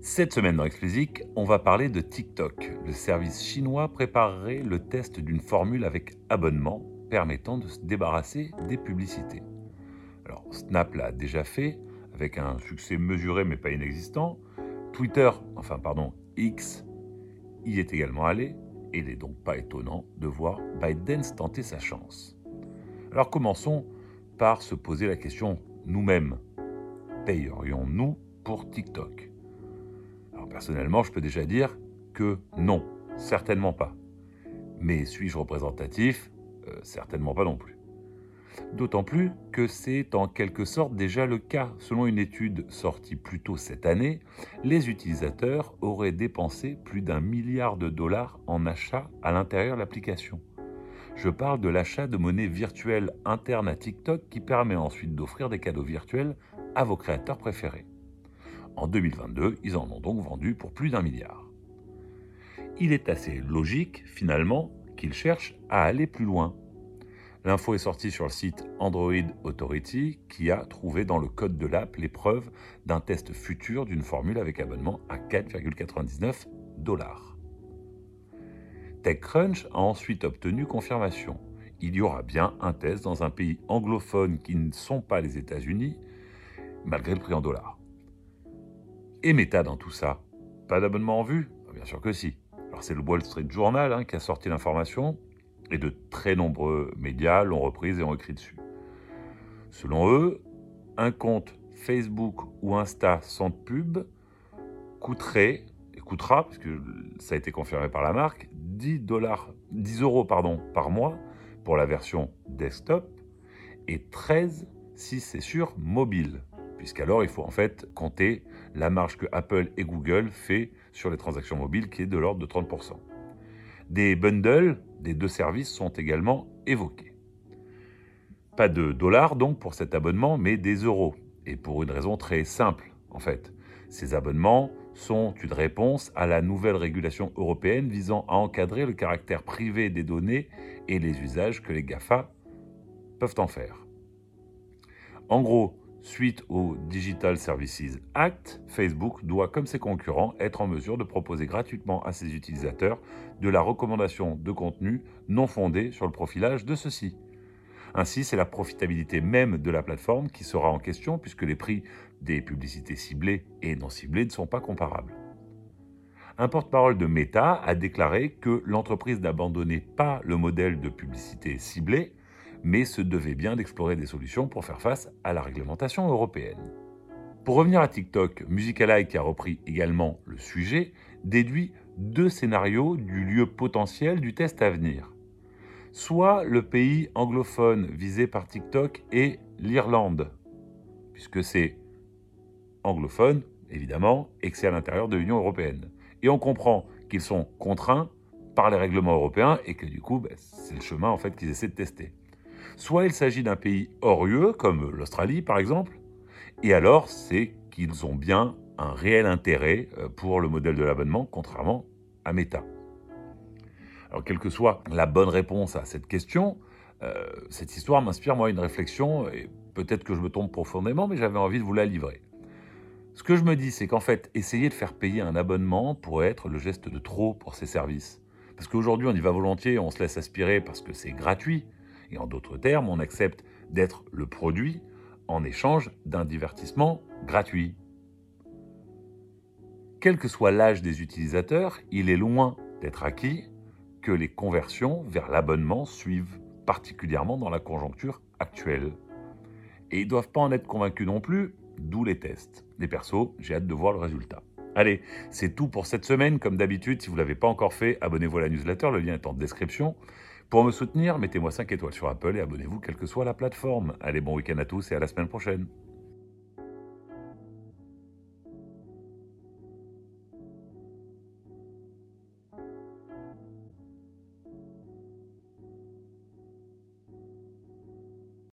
Cette semaine dans Explicit, on va parler de TikTok. Le service chinois préparerait le test d'une formule avec abonnement permettant de se débarrasser des publicités. Alors Snap l'a déjà fait avec un succès mesuré mais pas inexistant. Twitter, enfin pardon, X y est également allé et il n'est donc pas étonnant de voir ByteDance tenter sa chance. Alors commençons par se poser la question nous-mêmes. Payerions-nous pour TikTok? Personnellement, je peux déjà dire que non, certainement pas. Mais suis-je représentatif? Euh, Certainement pas non plus. D'autant plus que c'est en quelque sorte déjà le cas. Selon une étude sortie plus tôt cette année, les utilisateurs auraient dépensé plus d'un milliard de dollars en achats à l'intérieur de l'application. Je parle de l'achat de monnaie virtuelle interne à TikTok qui permet ensuite d'offrir des cadeaux virtuels à vos créateurs préférés. En 2022, ils en ont donc vendu pour plus d'un milliard. Il est assez logique, finalement, qu'ils cherchent à aller plus loin. L'info est sortie sur le site Android Authority qui a trouvé dans le code de l'app les preuves d'un test futur d'une formule avec abonnement à 4,99 dollars. TechCrunch a ensuite obtenu confirmation. Il y aura bien un test dans un pays anglophone qui ne sont pas les États-Unis, malgré le prix en dollars. Et Meta dans tout ça Pas d'abonnement en vue ah, Bien sûr que si. Alors c'est le Wall Street Journal hein, qui a sorti l'information et de très nombreux médias l'ont reprise et ont écrit dessus. Selon eux, un compte Facebook ou Insta sans pub coûterait, et coûtera, puisque ça a été confirmé par la marque, 10, dollars, 10 euros par mois pour la version desktop et 13 si c'est sur mobile puisqu'alors il faut en fait compter la marge que Apple et Google fait sur les transactions mobiles qui est de l'ordre de 30%. Des bundles des deux services sont également évoqués. Pas de dollars donc pour cet abonnement, mais des euros. Et pour une raison très simple en fait. Ces abonnements sont une réponse à la nouvelle régulation européenne visant à encadrer le caractère privé des données et les usages que les GAFA peuvent en faire. En gros, Suite au Digital Services Act, Facebook doit, comme ses concurrents, être en mesure de proposer gratuitement à ses utilisateurs de la recommandation de contenu non fondée sur le profilage de ceux-ci. Ainsi, c'est la profitabilité même de la plateforme qui sera en question puisque les prix des publicités ciblées et non ciblées ne sont pas comparables. Un porte-parole de Meta a déclaré que l'entreprise n'abandonnait pas le modèle de publicité ciblée, mais se devait bien d'explorer des solutions pour faire face à la réglementation européenne. Pour revenir à TikTok, Musicalike, qui a repris également le sujet, déduit deux scénarios du lieu potentiel du test à venir. Soit le pays anglophone visé par TikTok est l'Irlande, puisque c'est anglophone, évidemment, et que c'est à l'intérieur de l'Union européenne. Et on comprend qu'ils sont contraints par les règlements européens et que du coup, ben, c'est le chemin qu'ils essaient de tester. Soit il s'agit d'un pays hors comme l'Australie par exemple, et alors c'est qu'ils ont bien un réel intérêt euh, pour le modèle de l'abonnement, contrairement à Meta. Alors, quelle que soit la bonne réponse à cette question, euh, cette histoire m'inspire moi une réflexion, et peut-être que je me trompe profondément, mais j'avais envie de vous la livrer. Ce que je me dis, c'est qu'en fait, essayer de faire payer un abonnement pourrait être le geste de trop pour ces services. Parce qu'aujourd'hui, on y va volontiers, on se laisse aspirer parce que c'est gratuit, et en d'autres termes, on accepte d'être le produit en échange d'un divertissement gratuit. Quel que soit l'âge des utilisateurs, il est loin d'être acquis que les conversions vers l'abonnement suivent, particulièrement dans la conjoncture actuelle. Et ils ne doivent pas en être convaincus non plus, d'où les tests. Les persos, j'ai hâte de voir le résultat. Allez, c'est tout pour cette semaine. Comme d'habitude, si vous ne l'avez pas encore fait, abonnez-vous à la newsletter, le lien est en description. Pour me soutenir, mettez-moi 5 étoiles sur Apple et abonnez-vous quelle que soit la plateforme. Allez, bon week-end à tous et à la semaine prochaine.